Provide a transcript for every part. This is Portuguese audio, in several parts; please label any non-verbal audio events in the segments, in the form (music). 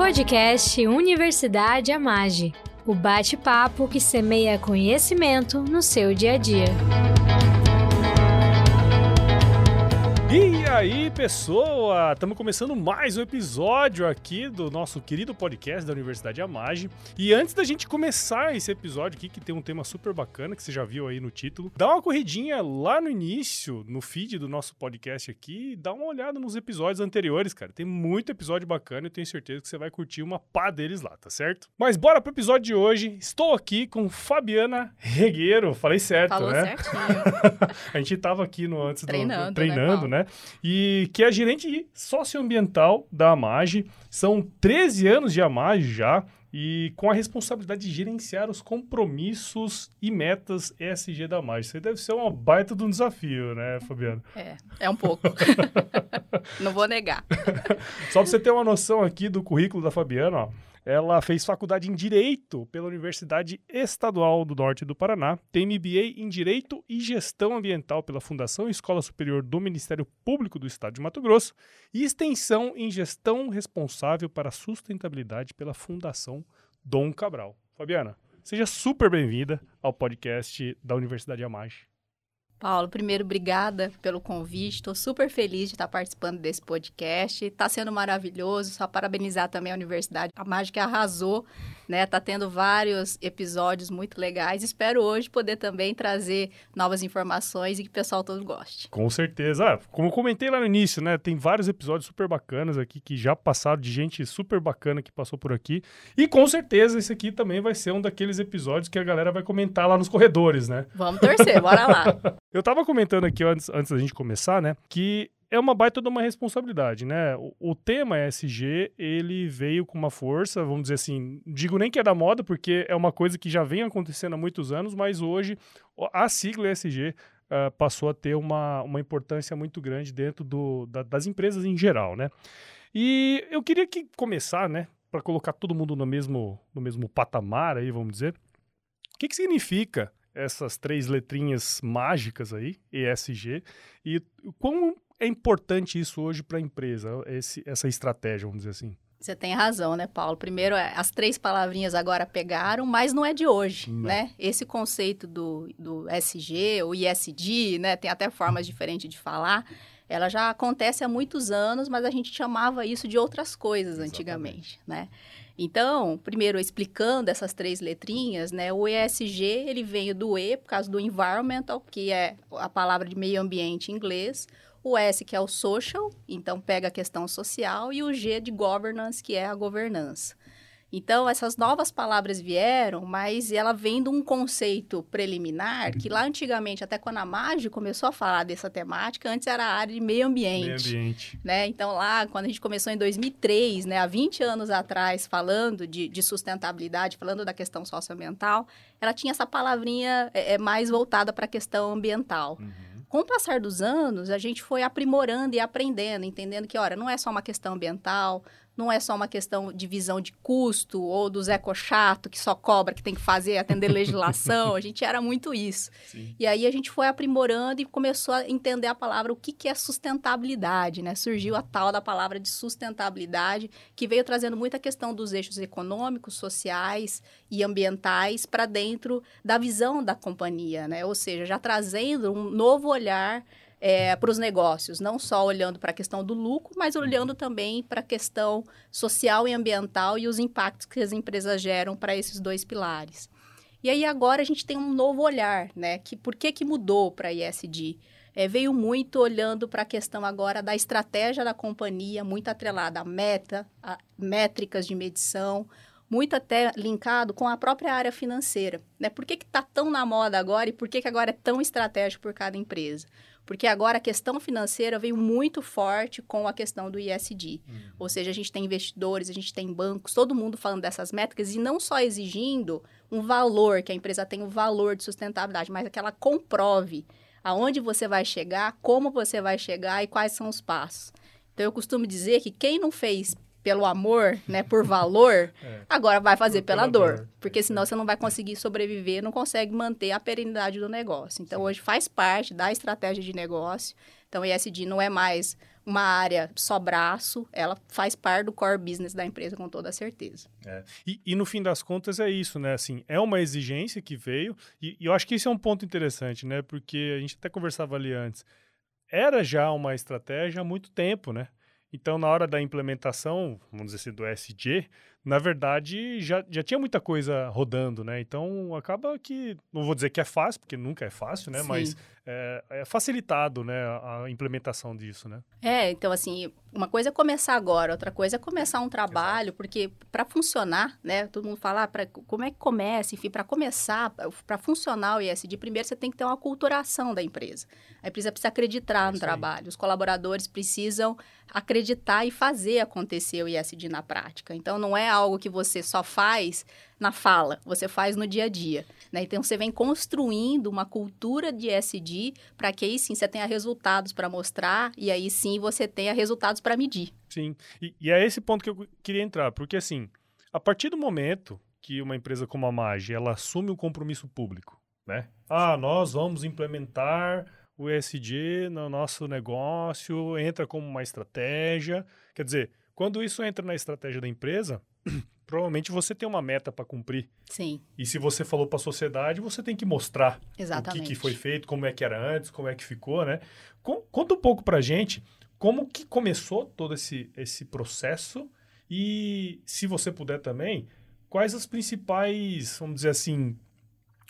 Podcast Universidade Amage. O bate-papo que semeia conhecimento no seu dia a dia. E aí, pessoa! Estamos começando mais um episódio aqui do nosso querido podcast da Universidade Amage. E antes da gente começar esse episódio aqui, que tem um tema super bacana, que você já viu aí no título, dá uma corridinha lá no início, no feed do nosso podcast aqui, e dá uma olhada nos episódios anteriores, cara. Tem muito episódio bacana e tenho certeza que você vai curtir uma pá deles lá, tá certo? Mas bora pro episódio de hoje. Estou aqui com Fabiana Regueiro. Falei certo, Falou né? certinho. (laughs) A gente tava aqui no antes do- Treinando, do, né, treinando, Paulo? né? E que é gerente socioambiental da Amage. São 13 anos de Amage já e com a responsabilidade de gerenciar os compromissos e metas ESG da Amage. Isso aí deve ser uma baita de um desafio, né, Fabiano? É, é um pouco. (laughs) Não vou negar. (laughs) Só pra você ter uma noção aqui do currículo da Fabiana, ó. Ela fez faculdade em Direito pela Universidade Estadual do Norte do Paraná, tem MBA em Direito e Gestão Ambiental pela Fundação Escola Superior do Ministério Público do Estado de Mato Grosso e extensão em Gestão Responsável para Sustentabilidade pela Fundação Dom Cabral. Fabiana, seja super bem-vinda ao podcast da Universidade Amage. Paulo, primeiro, obrigada pelo convite. Estou super feliz de estar participando desse podcast. Está sendo maravilhoso. Só parabenizar também a universidade. A Mágica arrasou, né? Tá tendo vários episódios muito legais. Espero hoje poder também trazer novas informações e que o pessoal todo goste. Com certeza. Ah, como eu comentei lá no início, né? Tem vários episódios super bacanas aqui que já passaram de gente super bacana que passou por aqui. E com certeza esse aqui também vai ser um daqueles episódios que a galera vai comentar lá nos corredores, né? Vamos torcer, bora lá. (laughs) Eu tava comentando aqui antes, antes da gente começar, né? Que é uma baita de uma responsabilidade, né? O, o tema ESG, ele veio com uma força, vamos dizer assim, digo nem que é da moda, porque é uma coisa que já vem acontecendo há muitos anos, mas hoje a sigla ESG ah, passou a ter uma, uma importância muito grande dentro do, da- das empresas em geral, né? E eu queria que começar, né, para colocar todo mundo no mesmo, no mesmo patamar aí, vamos dizer, o que, que significa essas três letrinhas mágicas aí, ESG, e quão é importante isso hoje para a empresa, esse, essa estratégia, vamos dizer assim? Você tem razão, né, Paulo? Primeiro, é, as três palavrinhas agora pegaram, mas não é de hoje, Não. né? Esse conceito do, do SG, ou ISD, né? Tem até formas diferentes de falar. Ela já acontece há muitos anos, mas a gente chamava isso de outras coisas Exatamente. antigamente, né? Então, primeiro, explicando essas três letrinhas, né? O ESG, ele veio do E, por causa do environmental, que é a palavra de meio ambiente em inglês. O S, que é o social, então pega a questão social, e o G de governance, que é a governança. Então, essas novas palavras vieram, mas ela vem de um conceito preliminar, que lá antigamente, até quando a MAGE começou a falar dessa temática, antes era a área de meio ambiente Meio ambiente. né? Então, lá, quando a gente começou em 2003, né, há 20 anos atrás, falando de, de sustentabilidade, falando da questão socioambiental, ela tinha essa palavrinha é, é, mais voltada para a questão ambiental. Com o passar dos anos, a gente foi aprimorando e aprendendo, entendendo que, olha, não é só uma questão ambiental, não é só uma questão de visão de custo ou dos eco-chato que só cobra, que tem que fazer, atender legislação. (laughs) a gente era muito isso. Sim. E aí a gente foi aprimorando e começou a entender a palavra, o que, que é sustentabilidade, né? Surgiu a tal da palavra de sustentabilidade, que veio trazendo muita questão dos eixos econômicos, sociais e ambientais para dentro da visão da companhia, né? Ou seja, já trazendo um novo olhar para os negócios, não só olhando para a questão do lucro, mas olhando também para a questão social e ambiental e os impactos que as empresas geram para esses dois pilares. E aí agora a gente tem um novo olhar, né? Que por que que mudou para a ISD? É, veio muito olhando para a questão agora da estratégia da companhia, muito atrelada a meta, a métricas de medição, muito até linkado com a própria área financeira. Né? Por que está tão na moda agora e por que, que agora é tão estratégico por cada empresa? Porque agora a questão financeira veio muito forte com a questão do ISD. Ou seja, a gente tem investidores, a gente tem bancos, todo mundo falando dessas métricas e não só exigindo um valor, que a empresa tem um valor de sustentabilidade, mas que ela comprove aonde você vai chegar, como você vai chegar e quais são os passos. Então, eu costumo dizer que quem não fez pelo amor, né, por valor, (laughs) é. agora vai fazer pela, pela dor, dor, porque senão você não vai conseguir sobreviver, não consegue manter a perenidade do negócio. Então, Sim. hoje faz parte da estratégia de negócio. Então, o ESG não é mais uma área só braço, ela faz parte do core business da empresa com toda certeza. É. E, e, no fim das contas é isso, né? Assim, é uma exigência que veio, e, e eu acho que isso é um ponto interessante, né? Porque a gente até conversava ali antes. Era já uma estratégia há muito tempo, né? Então, na hora da implementação, vamos dizer assim, do SG, na verdade, já, já tinha muita coisa rodando, né? Então, acaba que, não vou dizer que é fácil, porque nunca é fácil, né? Sim. Mas é, é, facilitado, né, a implementação disso, né? É, então, assim, uma coisa é começar agora, outra coisa é começar um trabalho, Exato. porque para funcionar, né? Todo mundo fala, ah, pra, como é que começa? Enfim, para começar, para funcionar o ISD, primeiro você tem que ter uma culturação da empresa. A empresa precisa acreditar é no trabalho, os colaboradores precisam acreditar e fazer acontecer o ISD na prática. Então, não é algo que você só faz na fala, você faz no dia a dia. Né? Então, você vem construindo uma cultura de ISD para que aí sim você tenha resultados para mostrar e aí sim você tenha resultados para medir. Sim, e, e é esse ponto que eu queria entrar, porque assim, a partir do momento que uma empresa como a MAGE, ela assume um compromisso público, né? Ah, nós vamos implementar o ESG no nosso negócio, entra como uma estratégia. Quer dizer, quando isso entra na estratégia da empresa, (clears throat) provavelmente você tem uma meta para cumprir. Sim. E se você falou para a sociedade, você tem que mostrar Exatamente. o que, que, foi feito, como é que era antes, como é que ficou, né? Conta um pouco para a gente como que começou todo esse, esse processo e, se você puder também, quais as principais, vamos dizer assim,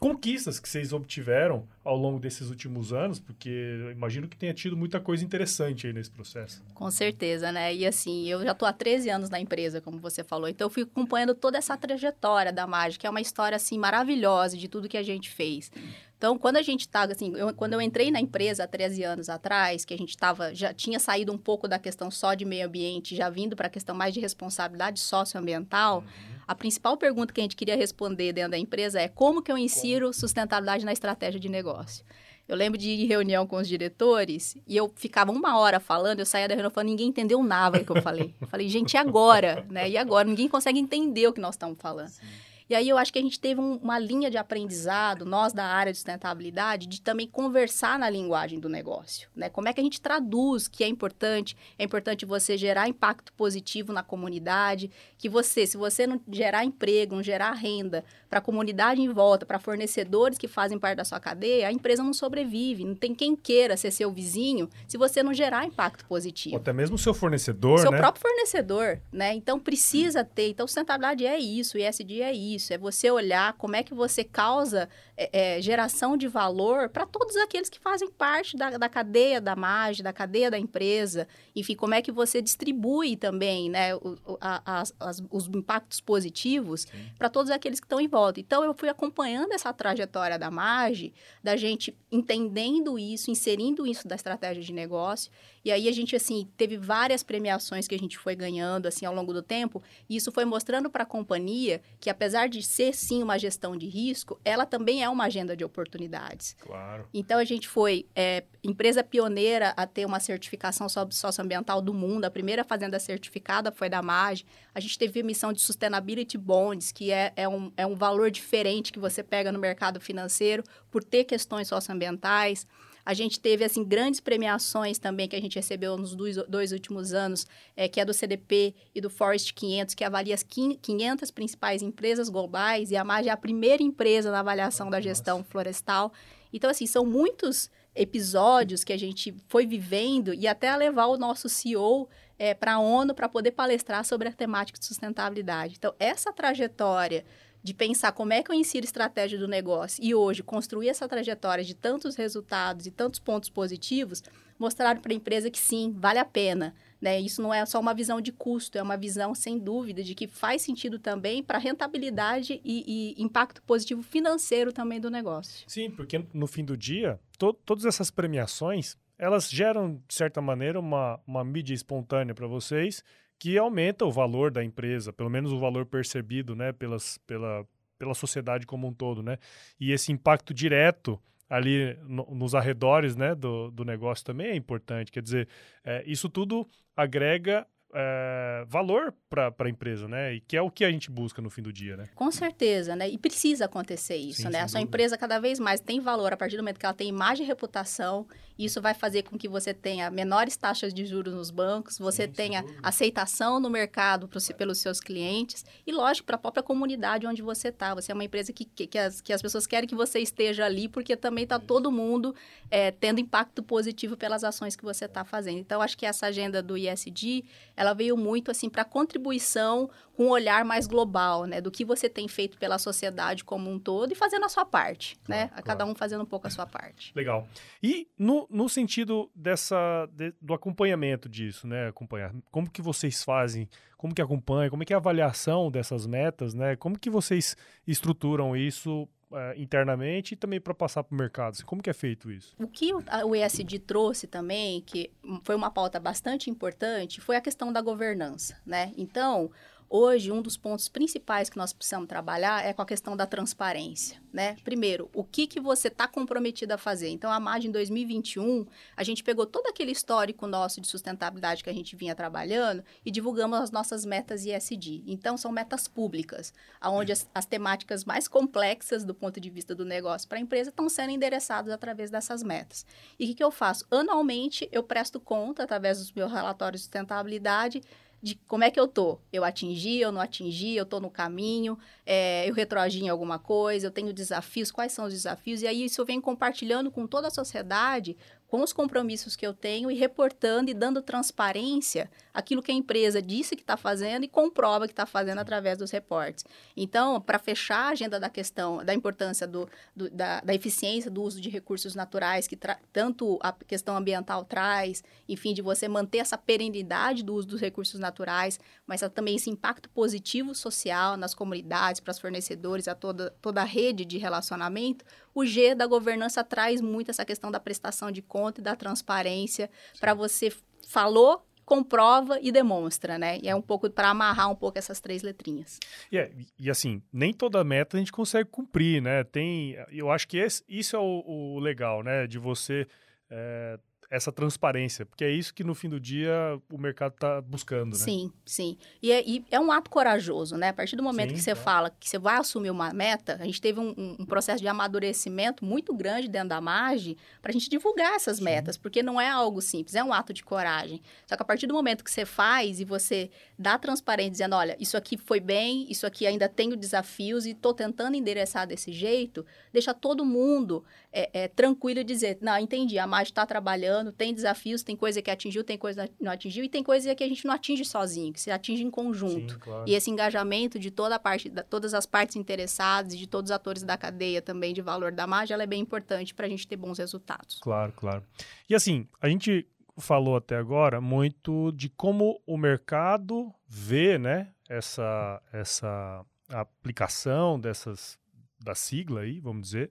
conquistas que vocês obtiveram ao longo desses últimos anos, porque imagino que tenha tido muita coisa interessante aí nesse processo. Com certeza, né? E assim, eu já estou há 13 anos na empresa, como você falou, então eu fui acompanhando toda essa trajetória da Mágica, que é uma história assim maravilhosa de tudo que a gente fez. Então, quando a gente estava, assim, eu, quando eu entrei na empresa há 13 anos atrás, que a gente estava, já tinha saído um pouco da questão só de meio ambiente, já vindo para a questão mais de responsabilidade socioambiental, uhum a principal pergunta que a gente queria responder dentro da empresa é como que eu insiro sustentabilidade na estratégia de negócio? Eu lembro de ir em reunião com os diretores e eu ficava uma hora falando, eu saía da reunião falando, ninguém entendeu nada do que eu falei. Eu falei, gente, e agora? né? E agora? Ninguém consegue entender o que nós estamos falando. Sim. E aí eu acho que a gente teve um, uma linha de aprendizado, nós da área de sustentabilidade, de também conversar na linguagem do negócio, né? Como é que a gente traduz que é importante? É importante você gerar impacto positivo na comunidade, que você, se você não gerar emprego, não gerar renda para a comunidade em volta, para fornecedores que fazem parte da sua cadeia, a empresa não sobrevive. Não tem quem queira ser seu vizinho se você não gerar impacto positivo. Ou até mesmo o seu fornecedor, seu né? próprio fornecedor, né? Então precisa ter. Então sustentabilidade é isso, ESG é isso isso, é você olhar como é que você causa é, é, geração de valor para todos aqueles que fazem parte da, da cadeia da margem, da cadeia da empresa. Enfim, como é que você distribui também né, o, a, as, os impactos positivos para todos aqueles que estão em volta. Então, eu fui acompanhando essa trajetória da margem, da gente entendendo isso, inserindo isso da estratégia de negócio. E aí a gente, assim, teve várias premiações que a gente foi ganhando, assim, ao longo do tempo. E isso foi mostrando para a companhia que, apesar de ser, sim, uma gestão de risco, ela também é uma agenda de oportunidades. Claro. Então, a gente foi é, empresa pioneira a ter uma certificação socioambiental do mundo. A primeira fazenda certificada foi da MAG. A gente teve emissão de Sustainability Bonds, que é, é, um, é um valor diferente que você pega no mercado financeiro por ter questões socioambientais. A gente teve, assim, grandes premiações também que a gente recebeu nos dois, dois últimos anos, é, que é do CDP e do Forest 500, que avalia as 500 principais empresas globais, e a MAG é a primeira empresa na avaliação da gestão florestal. Então, assim, são muitos episódios que a gente foi vivendo e até levar o nosso CEO é, para a ONU para poder palestrar sobre a temática de sustentabilidade. Então, essa trajetória de pensar como é que eu insiro estratégia do negócio e hoje construir essa trajetória de tantos resultados e tantos pontos positivos, mostraram para a empresa que sim, vale a pena. Né? Isso não é só uma visão de custo, é uma visão, sem dúvida, de que faz sentido também para rentabilidade e, e, impacto positivo financeiro também do negócio. Sim, porque no fim do dia, to todas essas premiações, elas geram, de certa maneira, uma, uma mídia espontânea para vocês que aumenta o valor da empresa, pelo menos o valor percebido, né, pelas, pela, pela sociedade como um todo, né? E esse impacto direto ali no, nos arredores, né, do, do negócio também é importante. Quer dizer, é, isso tudo agrega é, valor para a empresa, né? E que é o que a gente busca no fim do dia, né? Com certeza, né? E precisa acontecer isso, Sim, né? A sua dúvida. empresa cada vez mais tem valor a partir do momento que ela tem imagem e reputação. Isso vai fazer com que você tenha menores taxas de juros nos bancos, você Sim, tenha aceitação no mercado pro, pelos seus clientes e, lógico, para a própria comunidade onde você está. Você é uma empresa que, que, que, as, que as pessoas querem que você esteja ali, porque também está todo mundo é, tendo impacto positivo pelas ações que você está fazendo. Então, acho que essa agenda do ISD, ela veio muito assim para contribuição com um olhar mais global, né, do que você tem feito pela sociedade como um todo e fazendo a sua parte, Claro, né, claro. cada um fazendo um pouco a sua parte. Legal. E no, no sentido dessa de- do acompanhamento disso, né? Acompanhar. Como que vocês fazem? Como que acompanha? Como é que é a avaliação dessas metas, né? Como que vocês estruturam isso eh, internamente e também para passar para o mercado? Assim, como que é feito isso? O que o ESG trouxe também, que foi uma pauta bastante importante, foi a questão da governança, né? Então, hoje, um dos pontos principais que nós precisamos trabalhar é com a questão da transparência, né? Primeiro, o que, que você está comprometido a fazer? Então, a MAD em 2021, a gente pegou todo aquele histórico nosso de sustentabilidade que a gente vinha trabalhando e divulgamos as nossas metas ISD. Então, são metas públicas, onde as, as temáticas mais complexas do ponto de vista do negócio para a empresa estão sendo endereçadas através dessas metas. E o que, que eu faço? Anualmente, eu presto conta, através dos meus relatórios de sustentabilidade, de como é que eu tô. Eu atingi, eu não atingi, eu tô no caminho, é, eu retroagi em alguma coisa, eu tenho desafios, quais são os desafios, e aí isso eu venho compartilhando com toda a sociedade, com os compromissos que eu tenho e reportando e dando transparência aquilo que a empresa disse que está fazendo e comprova que está fazendo através dos reportes. Então, para fechar a agenda da questão da importância do, do- da, da eficiência do uso de recursos naturais, que tanto a questão ambiental traz, enfim, de você manter essa perenidade do uso dos recursos naturais, mas também esse impacto positivo social nas comunidades, para os fornecedores, a toda, toda a rede de relacionamento, o G da governança traz muito essa questão da prestação de conta e da transparência para você falou, comprova e demonstra, né? E é um pouco para amarrar um pouco essas três letrinhas. E, é- e, assim, nem toda meta a gente consegue cumprir, né? Tem, eu acho que esse- isso é o, o legal, né? De você é, essa transparência, porque é isso que no fim do dia o mercado está buscando, né? Sim, sim. E é, e é um ato corajoso, né? A partir do momento Sim, que você fala que você vai assumir uma meta, a gente teve um, um- processo de amadurecimento muito grande dentro da MAGE para a gente divulgar essas Sim. metas, porque não é algo simples, é um ato de coragem. Só que a partir do momento que você faz e você dá transparência, dizendo, olha, isso aqui foi bem, isso aqui ainda tenho desafios e estou tentando endereçar desse jeito, deixa todo mundo é, é, tranquilo dizer, não, entendi, a MAGE está trabalhando, tem desafios, tem coisa que atingiu, tem coisa que não atingiu, e tem coisa que a gente não atinge sozinho, que se atinge em conjunto. Sim, claro. E esse engajamento de toda a parte, da, todas as partes interessadas e de todos os atores da cadeia também de valor da MAGE, ela é bem importante para a gente ter bons resultados. Claro, claro. E assim, a gente falou até agora muito de como o mercado vê, né, essa, essa aplicação dessas da sigla aí, vamos dizer,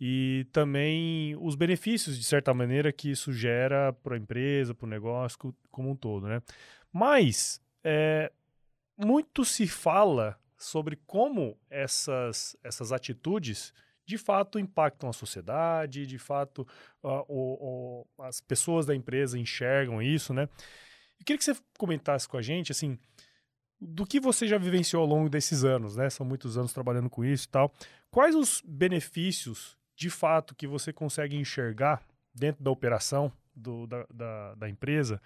e também os benefícios, de certa maneira, que isso gera para a empresa, para o negócio co- como um todo, né? Mas é, muito se fala sobre como essas, essas atitudes de fato impactam a sociedade, de fato ah, o- o- as pessoas da empresa enxergam isso, né? Eu queria que você comentasse com a gente, assim, do que você já vivenciou ao longo desses anos, né? São muitos anos trabalhando com isso e tal. Quais os benefícios, de fato, que você consegue enxergar dentro da operação do- da, da- da empresa,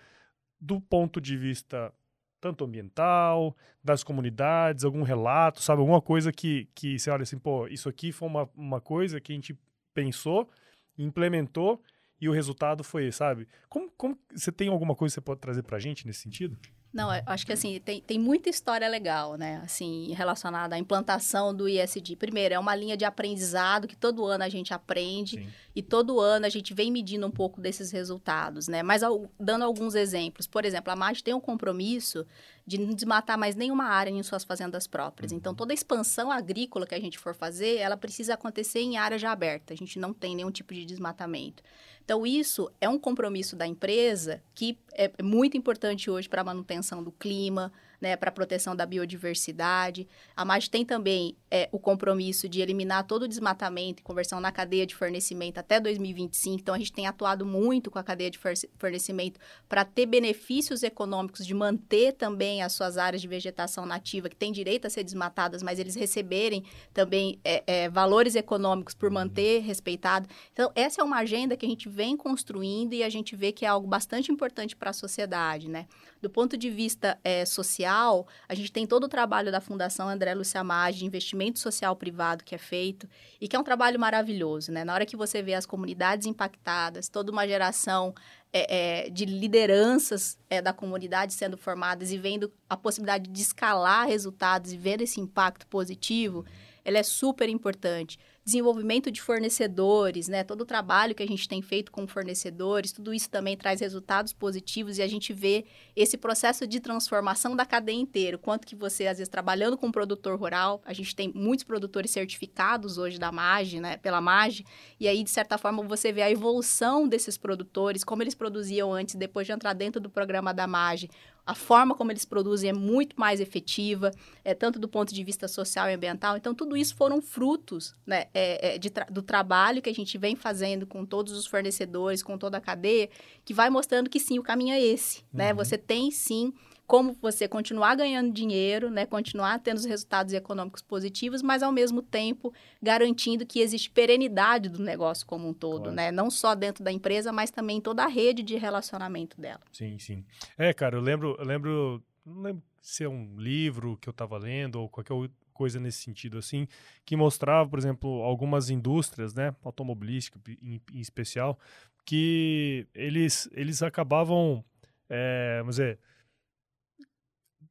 do ponto de vista tanto ambiental, das comunidades, algum relato, sabe? Alguma coisa que, que você olha assim, pô, isso aqui foi uma, uma coisa que a gente pensou, implementou e o resultado foi, sabe? Como, como você tem alguma coisa que você pode trazer pra gente nesse sentido? Não, eu acho que assim, tem, tem muita história legal, né? Assim, relacionada à implantação do ISD. Primeiro, é uma linha de aprendizado que todo ano a gente aprende Sim. E todo ano a gente vem medindo um pouco desses resultados, né? Mas ao- dando alguns exemplos. Por exemplo, a MAD tem um compromisso de não desmatar mais nenhuma área em suas fazendas próprias. Então, toda a expansão agrícola que a gente for fazer, ela precisa acontecer em área já aberta. A gente não tem nenhum tipo de desmatamento. Então, isso é um compromisso da empresa que é muito importante hoje para a manutenção do clima, né, para a proteção da biodiversidade. A MAD tem também é, o compromisso de eliminar todo o desmatamento e conversão na cadeia de fornecimento até 2025. Então, a gente tem atuado muito com a cadeia de fornecimento para ter benefícios econômicos de manter também as suas áreas de vegetação nativa, que têm direito a ser desmatadas, mas eles receberem também é, é, valores econômicos por manter respeitado. Então, essa é uma agenda que a gente vem construindo e a gente vê que é algo bastante importante para a sociedade, né? Do ponto de vista é, social, a gente tem todo o trabalho da Fundação André Maggi de investimento social privado que é feito e que é um trabalho maravilhoso, né? Na hora que você vê as comunidades impactadas, toda uma geração é, é, de lideranças é, da comunidade sendo formadas e vendo a possibilidade de escalar resultados e ver esse impacto positivo, ela é super importante desenvolvimento de fornecedores, né? Todo o trabalho que a gente tem feito com fornecedores, tudo isso também traz resultados positivos e a gente vê esse processo de transformação da cadeia inteira. Quanto que você, às vezes, trabalhando com um produtor rural, a gente tem muitos produtores certificados hoje da MAGE, né? Pela MAGE, e aí, de certa forma, você vê a evolução desses produtores, como eles produziam antes, depois de entrar dentro do programa da MAGE, a forma como eles produzem é muito mais efetiva, é, tanto do ponto de vista social e ambiental. Então, tudo isso foram frutos né, é, é, tra do trabalho que a gente vem fazendo com todos os fornecedores, com toda a cadeia, que vai mostrando que sim, o caminho é esse. Né? Uhum. Né? Você tem sim como você continuar ganhando dinheiro, né, continuar tendo os resultados econômicos positivos, mas ao mesmo tempo garantindo que existe perenidade do negócio como um todo, claro. né? Não só dentro da empresa, mas também em toda a rede de relacionamento dela. Sim, sim. É, cara, eu lembro, eu lembro, não lembro se é um livro que eu estava lendo ou qualquer coisa nesse sentido assim, que mostrava, por exemplo, algumas indústrias, né, automobilística em, em especial, que eles eles acabavam, é, vamos dizer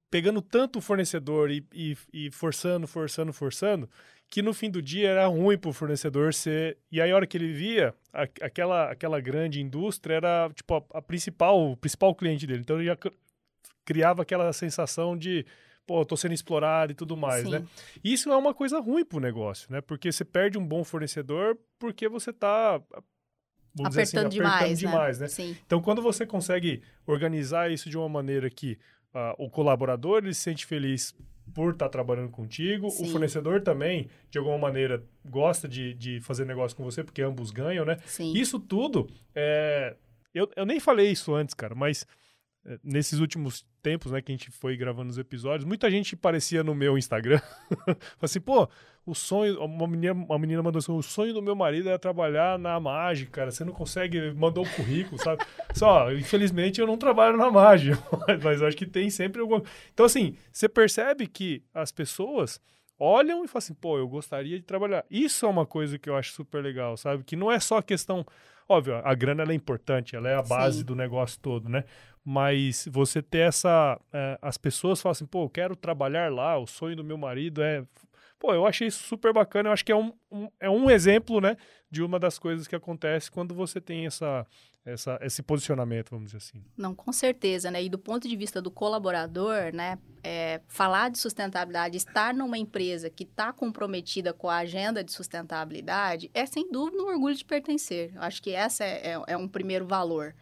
pegando tanto o fornecedor e, e, e, forçando, forçando, forçando, que no fim do dia era ruim para o fornecedor ser. E aí, a hora que ele via, a, aquela, aquela grande indústria era tipo a, a, principal, o principal cliente dele. Então ele já criava aquela sensação de. Pô, tô sendo explorado e tudo mais, Sim. né? Isso é uma coisa ruim para o negócio, né? Porque você perde um bom fornecedor porque você está apertando, assim, apertando demais, demais, né? né? Então, quando você consegue organizar isso de uma maneira que uh, o colaborador ele se sente feliz por estar tá trabalhando contigo, Sim. o fornecedor também, de alguma maneira, gosta de, de fazer negócio com você, porque ambos ganham, né? Sim. Isso tudo, é... eu, eu nem falei isso antes, cara, mas é, nesses últimos tempos, né, que a gente foi gravando os episódios, muita gente parecia no meu Instagram, (laughs) assim, pô, o sonho, uma menina, uma menina mandou assim, o sonho do meu marido é trabalhar na mágica, cara, você não consegue, mandou o currículo, sabe? Só, infelizmente eu não trabalho na mágica, (laughs) mas acho que tem sempre alguma... Então, assim, você percebe que as pessoas olham e falam assim, pô, eu gostaria de trabalhar. Isso é uma coisa que eu acho super legal, sabe? Que não é só questão... Óbvio, a grana é importante, ela é a base Sim. do negócio todo, né? Mas você ter essa... É, as pessoas falam assim, pô, eu quero trabalhar lá, o sonho do meu marido é Pô, eu achei isso super bacana. Eu acho que é um, um, é um exemplo, né, de uma das coisas que acontece quando você tem essa, essa, esse posicionamento, vamos dizer assim. Não, com certeza, né? E do ponto de vista do colaborador, né, é, falar de sustentabilidade, estar numa empresa que está comprometida com a agenda de sustentabilidade, é sem dúvida um orgulho de pertencer. Eu acho que essa é, é, é um primeiro valor.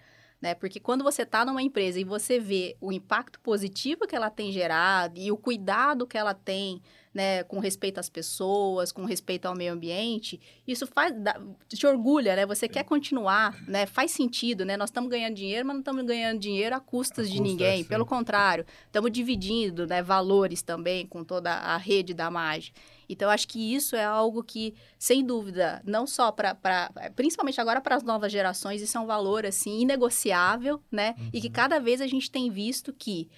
Né? Porque quando você está numa empresa e você vê o impacto positivo que ela tem gerado e o cuidado que ela tem né, com respeito às pessoas, com respeito ao meio ambiente, isso faz, dá, te orgulha, né? Você quer continuar, né? Faz sentido, né? Nós estamos ganhando dinheiro, mas não estamos ganhando dinheiro a custas a de custa, ninguém. É, Pelo contrário, estamos dividindo né, valores também com toda a rede da MAGE. Então, acho que isso é algo que, sem dúvida, não só para. Principalmente agora para as novas gerações, isso é um valor, assim, inegociável, né? Uhum. E que uhum. cada vez a gente tem visto que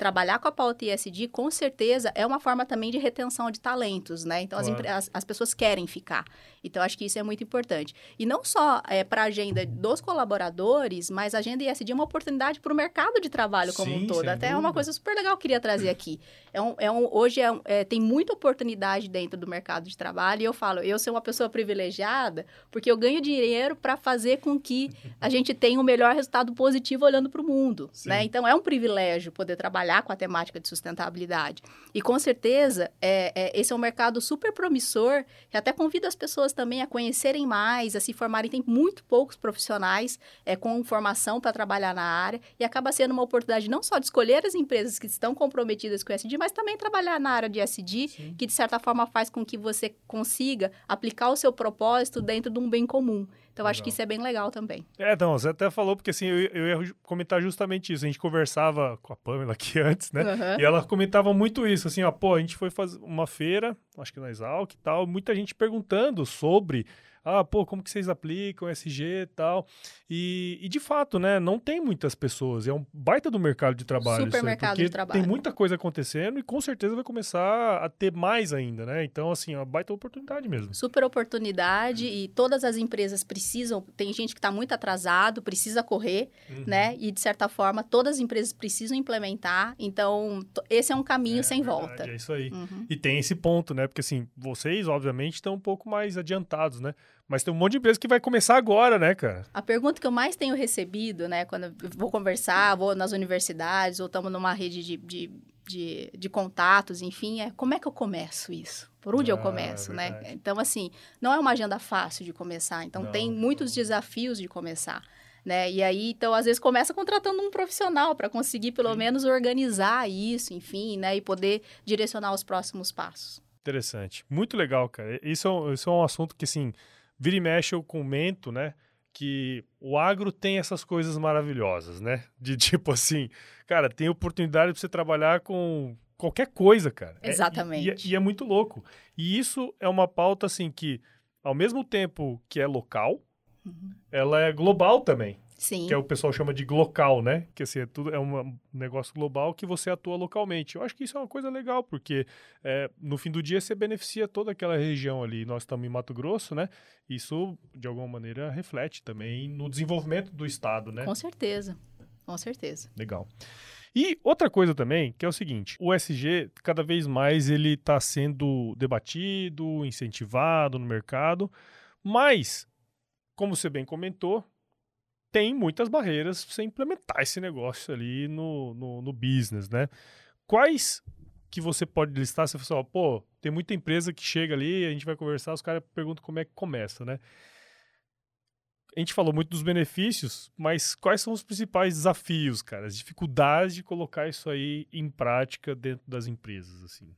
trabalhar com a pauta ISD, com certeza, é uma forma também de retenção de talentos, né? Então, claro. as, as, as, pessoas querem ficar. Então, acho que isso é muito importante. E não só é, para a agenda dos colaboradores, mas a agenda ISD é uma oportunidade para o mercado de trabalho como Sim, um todo. Até é uma coisa super legal que eu queria trazer aqui. É um, é um, hoje é, um, é, tem muita oportunidade dentro do mercado de trabalho e eu falo, eu sou uma pessoa privilegiada porque eu ganho dinheiro para fazer com que a gente tenha o um melhor resultado positivo olhando para o mundo, né? Então, é um privilégio poder trabalhar trabalhar com a temática de sustentabilidade. E com certeza, é, é, esse é um mercado super promissor, que até convido as pessoas também a conhecerem mais, a se formarem. Tem muito poucos profissionais é, com formação para trabalhar na área, e acaba sendo uma oportunidade não só de escolher as empresas que estão comprometidas com o SD, mas também trabalhar na área de SD, Sim. que de certa forma faz com que você consiga aplicar o seu propósito dentro de um bem comum. Então, legal. acho que isso é bem legal também. É, então, você até falou, porque assim, eu, eu ia comentar justamente isso. A gente conversava com a Pamela aqui (laughs) antes, né? Uhum. E ela comentava muito isso, assim, ó, pô, a gente foi fazer uma feira, acho que na Exalc e tal, muita gente perguntando sobre ah, pô, como que vocês aplicam SG e tal. E, e, de fato, né, não tem muitas pessoas. É um baita do mercado de trabalho. Super mercado de trabalho. Tem muita coisa acontecendo e com certeza vai começar a ter mais ainda, né? Então, assim, é uma baita oportunidade mesmo. Super oportunidade e todas as empresas precisam. Tem gente que está muito atrasado, precisa correr, uhum. né? E de certa forma, todas as empresas precisam implementar. Então, esse é um caminho é, sem verdade, volta. É isso aí. Uhum. E tem esse ponto, né? Porque assim, vocês, obviamente, estão um pouco mais adiantados, né? Mas tem um monte de empresa que vai começar agora, né, cara? A pergunta que eu mais tenho recebido, né, quando eu vou conversar, vou nas universidades, ou estamos numa rede de, de, de, de, contatos, enfim, é como é que eu começo isso? Por onde ah, eu começo, é né? Então, assim, não é uma agenda fácil de começar. Então, não, tem muitos não. desafios de começar. Né? E aí, então, às vezes começa contratando um profissional para conseguir, pelo Sim. menos, organizar isso, enfim, né? E poder direcionar os próximos passos. Interessante. Muito legal, cara. Isso é, isso é um assunto que, assim, vira e mexe eu comento, né? Que o agro tem essas coisas maravilhosas, né? De (laughs) tipo assim, cara, tem oportunidade para você trabalhar com qualquer coisa, cara. Exatamente. É, e, e, é muito louco. E isso é uma pauta, assim, que ao mesmo tempo que é local, uhum. ela é global também. Sim. Que é o pessoal chama de local, né? Que assim, é, tudo, é um negócio global que você atua localmente. Eu acho que isso é uma coisa legal, porque é, no fim do dia você beneficia toda aquela região ali. Nós estamos em Mato Grosso, né? Isso, de alguma maneira, reflete também no desenvolvimento do Estado, né? Com certeza. Com certeza. Legal. E outra coisa também, que é o seguinte, o SG, cada vez mais, ele está sendo debatido, incentivado no mercado, mas, como você bem comentou, tem muitas barreiras para você implementar esse negócio ali no, no, no, business, né? Quais que você pode listar? Você fala assim, pô, tem muita empresa que chega ali, a gente vai conversar, os caras perguntam como é que começa, né? A gente falou muito dos benefícios, mas quais são os principais desafios, cara? As dificuldades de colocar isso aí em prática dentro das empresas, assim?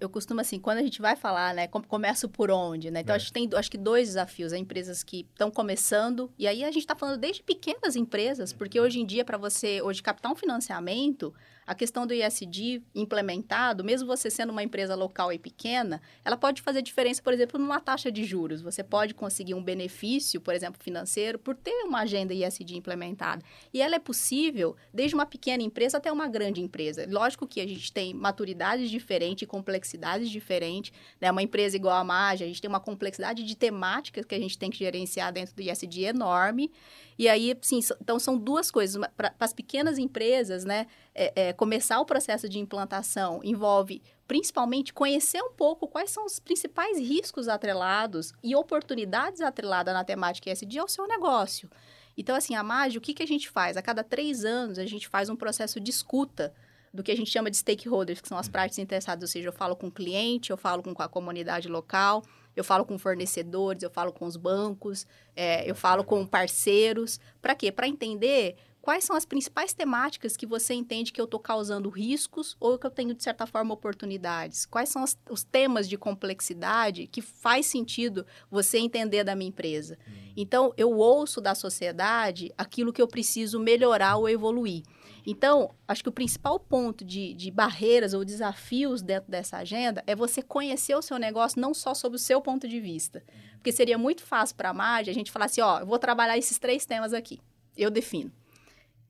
Eu costumo assim, quando a gente vai falar, né, começo por onde, né? Então, é. acho que tem acho que dois desafios, é empresas que estão começando, e aí a gente está falando desde pequenas empresas, porque hoje em dia, para você hoje captar um financiamento, a questão do ISD implementado, mesmo você sendo uma empresa local e pequena, ela pode fazer diferença, por exemplo, numa taxa de juros. Você pode conseguir um benefício, por exemplo, financeiro, por ter uma agenda ISD implementada. E ela é possível desde uma pequena empresa até uma grande empresa. Lógico que a gente tem maturidades diferentes complexidades diferentes. Né? Uma empresa igual a Magia, a gente tem uma complexidade de temáticas que a gente tem que gerenciar dentro do ISD enorme. E aí, sim, então são duas coisas. Para as pequenas empresas, né, é, é, começar o processo de implantação envolve principalmente conhecer um pouco quais são os principais riscos atrelados e oportunidades atreladas na temática ESG ao seu negócio. Então, assim, a MAGE, o que, que a gente faz? A cada três anos, a gente faz um processo de escuta do que a gente chama de stakeholders, que são as uhum. partes interessadas, ou seja, eu falo com o cliente, eu falo com a comunidade local, eu falo com fornecedores, eu falo com os bancos, é, eu falo com parceiros. Para quê? Para entender quais são as principais temáticas que você entende que eu estou causando riscos ou que eu tenho, de certa forma, oportunidades? Quais são as, os temas de complexidade que faz sentido você entender da minha empresa? Uhum. Então, eu ouço da sociedade aquilo que eu preciso melhorar ou evoluir. Então, acho que o principal ponto de, de barreiras ou desafios dentro dessa agenda é você conhecer o seu negócio não só sob o seu ponto de vista. Porque seria muito fácil para a Magi a gente falar assim, ó, eu vou trabalhar esses três temas aqui. Eu defino.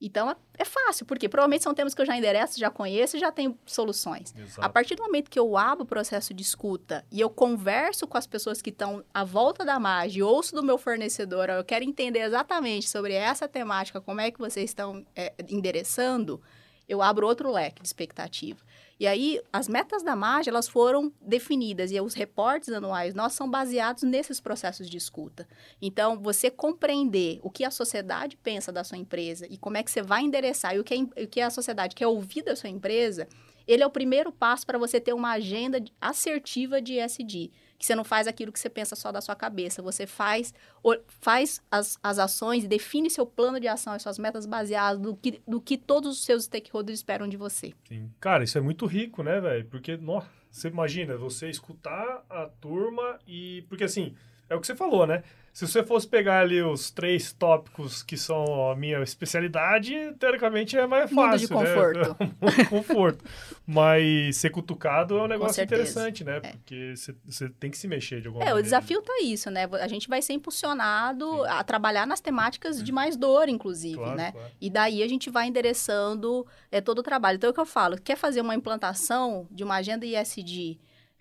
Então, é fácil, porque provavelmente são temas que eu já endereço, já conheço e já tenho soluções. Exato. A partir do momento que eu abro o processo de escuta e eu converso com as pessoas que estão à volta da margem, ouço do meu fornecedor, eu quero entender exatamente sobre essa temática, como é que vocês estão é, endereçando, eu abro outro leque de expectativa. E aí, as metas da MAGE, elas foram definidas e os reportes anuais nós são baseados nesses processos de escuta. Então, você compreender o que a sociedade pensa da sua empresa e como é que você vai endereçar e o que, a, o que a sociedade quer ouvir da sua empresa, ele é o primeiro passo para você ter uma agenda assertiva de ESG que você não faz aquilo que você pensa só da sua cabeça. Você faz, faz as, as ações e define seu plano de ação e suas metas baseadas do que, do que todos os seus stakeholders esperam de você. Sim. Cara, isso é muito rico, né, velho? Porque, nossa, você imagina, você escutar a turma e... Porque, assim, é o que você falou, né? Se você fosse pegar ali os três tópicos que são a minha especialidade, teoricamente é mais fácil, (laughs) Mundo de conforto. né? conforto. Mas ser cutucado é um negócio interessante, né? É. Porque você tem que se mexer de alguma é, maneira. É, o desafio tá isso, né? A gente vai ser impulsionado Sim. a trabalhar nas temáticas de mais dor, inclusive, claro, né? Claro. E daí a gente vai endereçando é, todo o trabalho. Então, é o que eu falo, quer fazer uma implantação de uma agenda ISD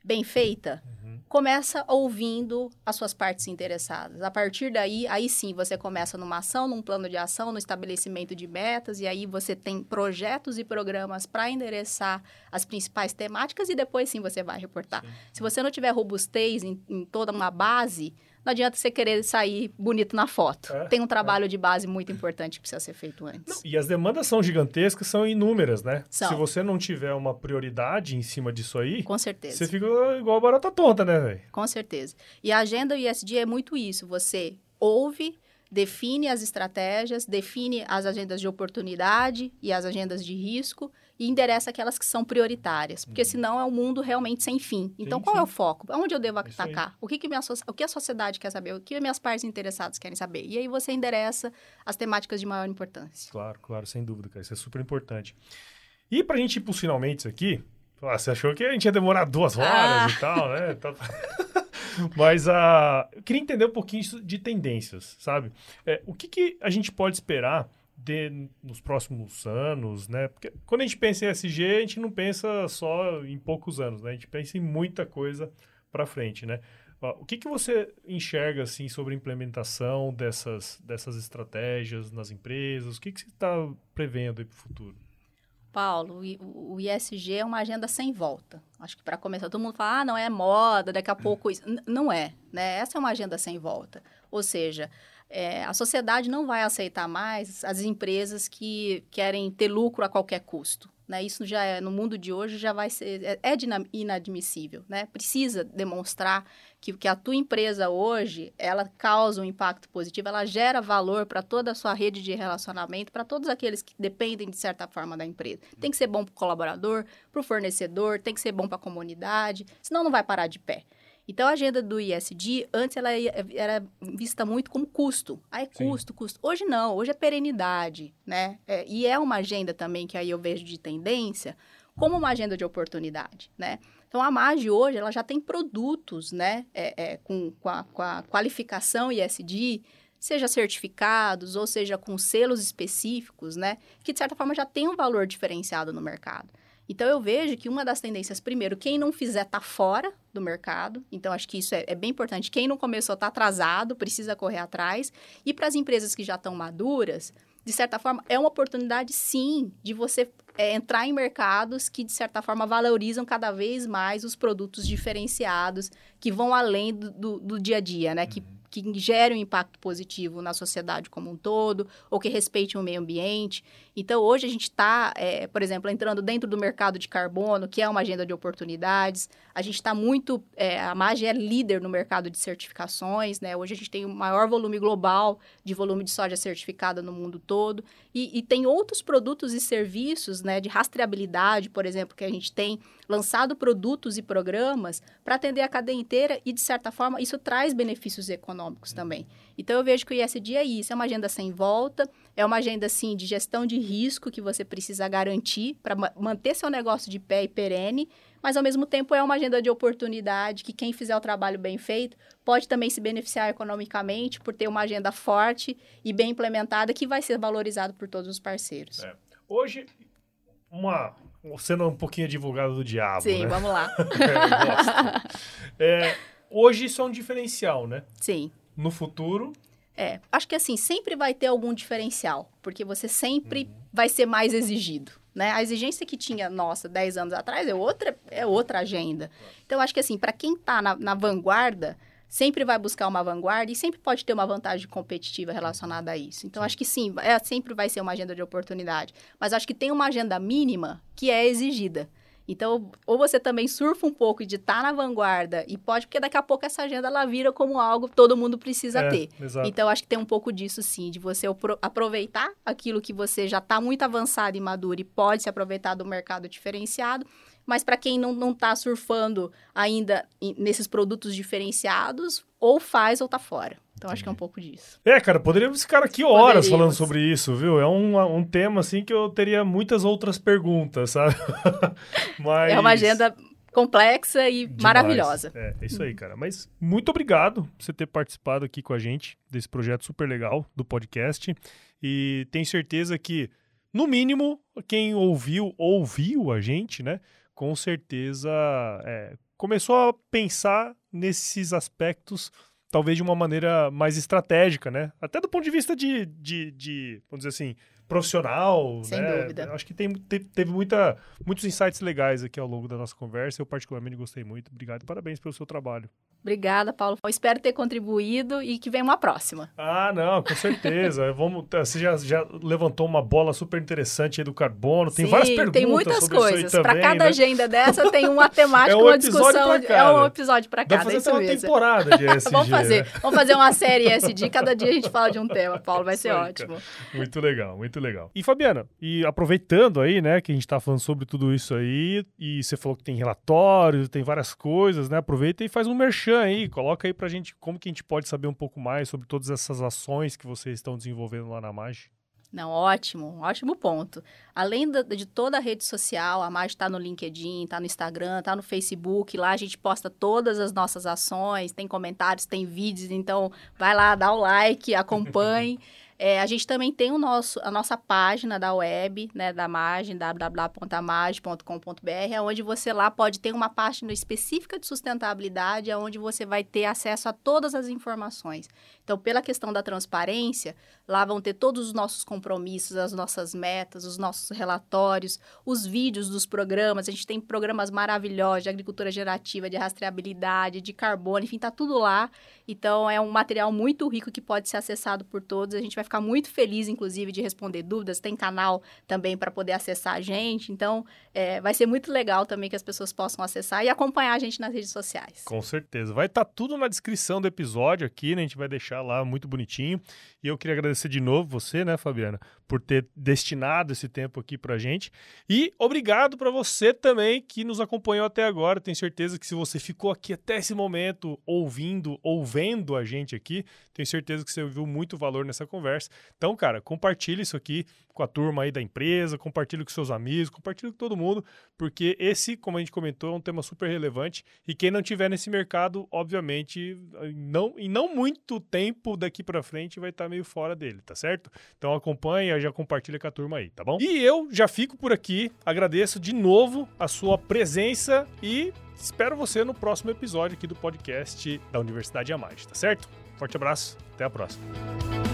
bem feita? Uhum começa ouvindo as suas partes interessadas. A partir daí, aí sim, você começa numa ação, num plano de ação, no estabelecimento de metas, e aí você tem projetos e programas para endereçar as principais temáticas, e depois sim você vai reportar. Sim. Se você não tiver robustez em, em toda uma base, não adianta você querer sair bonito na foto. É, Tem um trabalho é. de base muito importante que precisa ser feito antes. Não, e as demandas são gigantescas, são inúmeras, né? São. Se você não tiver uma prioridade em cima disso aí... Com certeza. Você fica igual a barata tonta, né, velho? Com certeza. E a agenda ISD é muito isso. Você ouve define as estratégias, define as agendas de oportunidade e as agendas de risco e endereça aquelas que são prioritárias, porque uhum. senão é um mundo realmente sem fim. Então, sim, qual sim. é o foco? Onde eu devo atacar? O que, que, minha, o que a sociedade quer saber? O que minhas partes interessadas querem saber? E aí você endereça as temáticas de maior importância. Claro, claro, sem dúvida, cara. Isso é super importante. E para a gente ir para os finalmente aqui, você achou que a gente ia demorar duas horas ah. e tal, né? (laughs) (laughs) Mas uh, eu queria entender um pouquinho de tendências, sabe? É, o que, que a gente pode esperar de, nos próximos anos, né? Porque quando a gente pensa em SG, a gente não pensa só em poucos anos, né? A gente pensa em muita coisa para frente, né? O que, que você enxerga assim sobre a implementação dessas, dessas estratégias nas empresas? O que, que você está prevendo para o futuro? Paulo, o ISG é uma agenda sem volta. Acho que para começar, todo mundo fala, ah, não é moda, daqui a pouco isso. não é, né? Essa é uma agenda sem volta. Ou seja, é, a sociedade não vai aceitar mais as empresas que querem ter lucro a qualquer custo. Né? Isso já é, no mundo de hoje já vai ser é, é inadmissível, né? Precisa demonstrar que, que a tua empresa hoje ela causa um impacto positivo, ela gera valor para toda a sua rede de relacionamento, para todos aqueles que dependem de certa forma da empresa. Tem que ser bom para o colaborador, para o fornecedor, tem que ser bom para a comunidade, senão não vai parar de pé. Então, a agenda do ISD, antes ela era vista muito como custo. Ah, é custo, Sim. custo. Hoje não, hoje é perenidade, né? É, e é uma agenda também que aí eu vejo de tendência como uma agenda de oportunidade, né? Então, a MAGE hoje, ela já tem produtos, né? É, é, com, com a, com a qualificação ISD, seja certificados ou seja com selos específicos, né? Que, de certa forma, já tem um valor diferenciado no mercado. Então, eu vejo que uma das tendências, primeiro, quem não fizer está fora do mercado. Então, acho que isso é, é bem importante. Quem não começou está atrasado, precisa correr atrás. E para as empresas que já estão maduras, de certa forma, é uma oportunidade, sim, de você é, entrar em mercados que, de certa forma, valorizam cada vez mais os produtos diferenciados, que vão além do, do, do dia a dia, né? Que uhum que gere um impacto positivo na sociedade como um todo, ou que respeite o meio ambiente. Então, hoje a gente está, é, por exemplo, entrando dentro do mercado de carbono, que é uma agenda de oportunidades. A gente está muito. É, a MAGE é líder no mercado de certificações, né? Hoje a gente tem o maior volume global de volume de soja certificada no mundo todo. E, e tem outros produtos e serviços, né, de rastreabilidade, por exemplo, que a gente tem lançado produtos e programas para atender a cadeia inteira e, de certa forma, isso traz benefícios econômicos também. Então, eu vejo que o ISD é isso, é uma agenda sem volta, é uma agenda, assim, de gestão de risco que você precisa garantir para manter seu negócio de pé e perene, mas, ao mesmo tempo, é uma agenda de oportunidade que quem fizer o trabalho bem feito pode também se beneficiar economicamente por ter uma agenda forte e bem implementada que vai ser valorizado por todos os parceiros. É. Hoje, uma, sendo um pouquinho advogado do diabo. Sim, né? vamos lá. (laughs) é, é, hoje isso é um diferencial, né? Sim. No futuro. É, acho que assim, sempre vai ter algum diferencial, porque você sempre uhum. vai ser mais exigido. Né? A exigência que tinha, nossa, 10 anos atrás é outra, é outra agenda. Então, acho que assim, para quem está na, na, vanguarda, sempre vai buscar uma vanguarda e sempre pode ter uma vantagem competitiva relacionada a isso. Então, acho que sim, é, sempre vai ser uma agenda de oportunidade. Mas acho que tem uma agenda mínima que é exigida. Então, ou você também surfa um pouco de estar tá na vanguarda e pode, porque daqui a pouco essa agenda ela vira como algo que todo mundo precisa é, ter. Exato. Então, acho que tem um pouco disso sim, de você aproveitar aquilo que você já está muito avançado e maduro e pode se aproveitar do mercado diferenciado. Mas para quem não está surfando ainda nesses produtos diferenciados, ou faz ou está fora. Então, acho que é um pouco disso. É, cara, poderíamos ficar aqui horas poderíamos. falando sobre isso, viu? É um, um tema, assim, que eu teria muitas outras perguntas, sabe? (laughs) Mas... É uma agenda complexa e Demais. maravilhosa. É, é isso aí, cara. Mas muito obrigado por você ter participado aqui com a gente desse projeto super legal do podcast. E tenho certeza que, no mínimo, quem ouviu, ouviu a gente, né? Com certeza é, começou a pensar nesses aspectos talvez de uma maneira mais estratégica, né? Até do ponto de vista de, de, de vamos dizer assim, profissional, Sem né? dúvida. Acho que tem, teve muita, muitos insights legais aqui ao longo da nossa conversa. Eu particularmente gostei muito. Obrigado e parabéns pelo seu trabalho. Obrigada, Paulo. Eu espero ter contribuído e que venha uma próxima. Ah, não, com certeza. (laughs) Vamos, você já, já levantou uma bola super interessante aí do carbono. Tem Sim, várias perguntas tem muitas coisas. Para cada né? agenda dessa tem uma (laughs) temática, é um uma discussão. É um episódio para cada. Dá fazer uma temporada de (laughs) ESG. vamos fazer. Né? Vamos fazer uma série ESG. Cada dia a gente fala de um tema, Paulo. Vai ser ótimo. Muito legal, muito legal. E Fabiana, e aproveitando aí, né, que a gente está falando sobre tudo isso aí, e você falou que tem relatórios, tem várias coisas, né? Aproveita e faz um merchan aí, coloca aí pra gente como que a gente pode saber um pouco mais sobre todas essas ações que vocês estão desenvolvendo lá na MAGE. Não, ótimo, ótimo ponto. Além de toda a rede social, a MAGE está no LinkedIn, está no Instagram, está no Facebook, lá a gente posta todas as nossas ações, tem comentários, tem vídeos, então vai lá, dá o like, (laughs) acompanhe. É, a gente também tem o nosso, a nossa página da web, né, da Magem, www.amage.com.br, onde você lá pode ter uma página específica de sustentabilidade, onde você vai ter acesso a todas as informações. Então, pela questão da transparência, lá vão ter todos os nossos compromissos, as nossas metas, os nossos relatórios, os vídeos dos programas. A gente tem programas maravilhosos de agricultura gerativa, de rastreabilidade, de carbono, enfim, tá tudo lá. Então, é um material muito rico que pode ser acessado por todos. A gente vai ficar muito feliz, inclusive, de responder dúvidas. Tem canal também para poder acessar a gente. Então, é, vai ser muito legal também que as pessoas possam acessar e acompanhar a gente nas redes sociais. Com certeza. Vai estar tá tudo na descrição do episódio aqui, né? A gente vai deixar lá muito bonitinho. E eu queria agradecer de novo você, né, Fabiana, por ter destinado esse tempo aqui pra gente. E obrigado para você também que nos acompanhou até agora. Tenho certeza que se você ficou aqui até esse momento ouvindo ou vendo a gente aqui, tenho certeza que você viu muito valor nessa conversa. Então, cara, compartilhe isso aqui com a turma aí da empresa, compartilhe com seus amigos, compartilhe com todo mundo, porque esse, como a gente comentou, é um tema super relevante e quem não tiver nesse mercado, obviamente, não, em não muito tempo daqui para frente vai estar tá meio fora dele, tá certo? Então acompanha, já compartilha com a turma aí, tá bom? E eu já fico por aqui, agradeço de novo a sua presença e espero você no próximo episódio aqui do podcast da Universidade Amage, tá certo? Forte abraço, até a próxima.